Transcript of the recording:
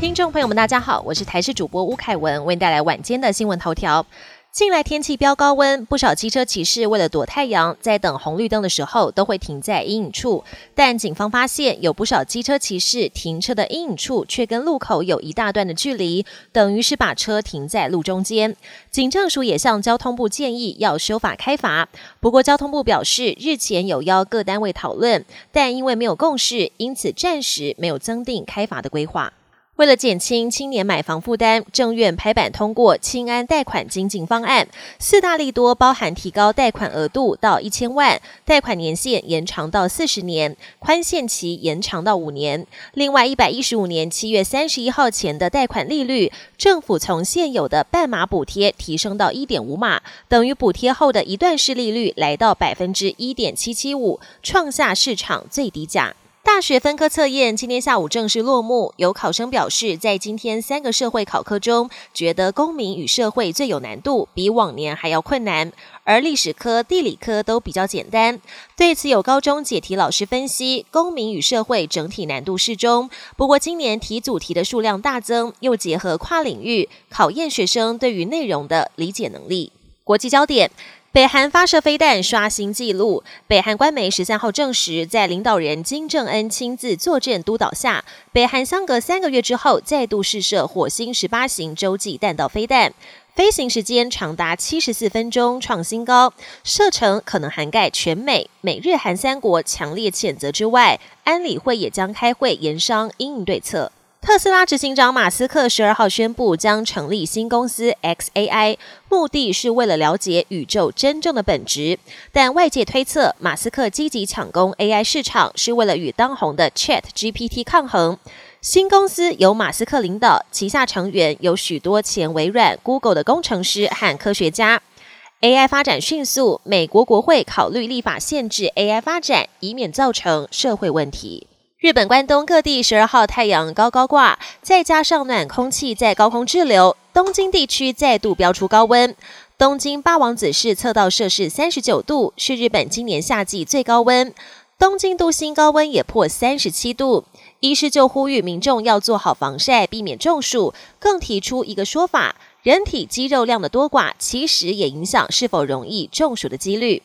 听众朋友们，大家好，我是台视主播吴凯文，为您带来晚间的新闻头条。近来天气飙高温，不少机车骑士为了躲太阳，在等红绿灯的时候都会停在阴影处。但警方发现，有不少机车骑士停车的阴影处却跟路口有一大段的距离，等于是把车停在路中间。警政署也向交通部建议要修法开罚。不过交通部表示，日前有邀各单位讨论，但因为没有共识，因此暂时没有增订开罚的规划。为了减轻青年买房负担，政院拍板通过清安贷款精进方案，四大利多包含提高贷款额度到一千万，贷款年限延长到四十年，宽限期延长到五年。另外，一百一十五年七月三十一号前的贷款利率，政府从现有的半码补贴提升到一点五码，等于补贴后的一段式利率来到百分之一点七七五，创下市场最低价。大学分科测验今天下午正式落幕，有考生表示，在今天三个社会考科中，觉得公民与社会最有难度，比往年还要困难，而历史科、地理科都比较简单。对此，有高中解题老师分析，公民与社会整体难度适中，不过今年题组题的数量大增，又结合跨领域，考验学生对于内容的理解能力。国际焦点。北韩发射飞弹刷新纪录。北韩官媒十三号证实，在领导人金正恩亲自坐镇督导下，北韩相隔三个月之后再度试射火星十八型洲际弹道飞弹，飞行时间长达七十四分钟，创新高。射程可能涵盖全美，美日韩三国强烈谴责之外，安理会也将开会研商应对策。特斯拉执行长马斯克十二号宣布将成立新公司 XAI，目的是为了了解宇宙真正的本质。但外界推测，马斯克积极抢攻 AI 市场，是为了与当红的 Chat GPT 抗衡。新公司由马斯克领导，旗下成员有许多前微软、Google 的工程师和科学家。AI 发展迅速，美国国会考虑立法限制 AI 发展，以免造成社会问题。日本关东各地十二号太阳高高挂，再加上暖空气在高空滞留，东京地区再度飙出高温。东京八王子市测到摄氏三十九度，是日本今年夏季最高温。东京都心高温也破三十七度。医师就呼吁民众要做好防晒，避免中暑。更提出一个说法：人体肌肉量的多寡，其实也影响是否容易中暑的几率。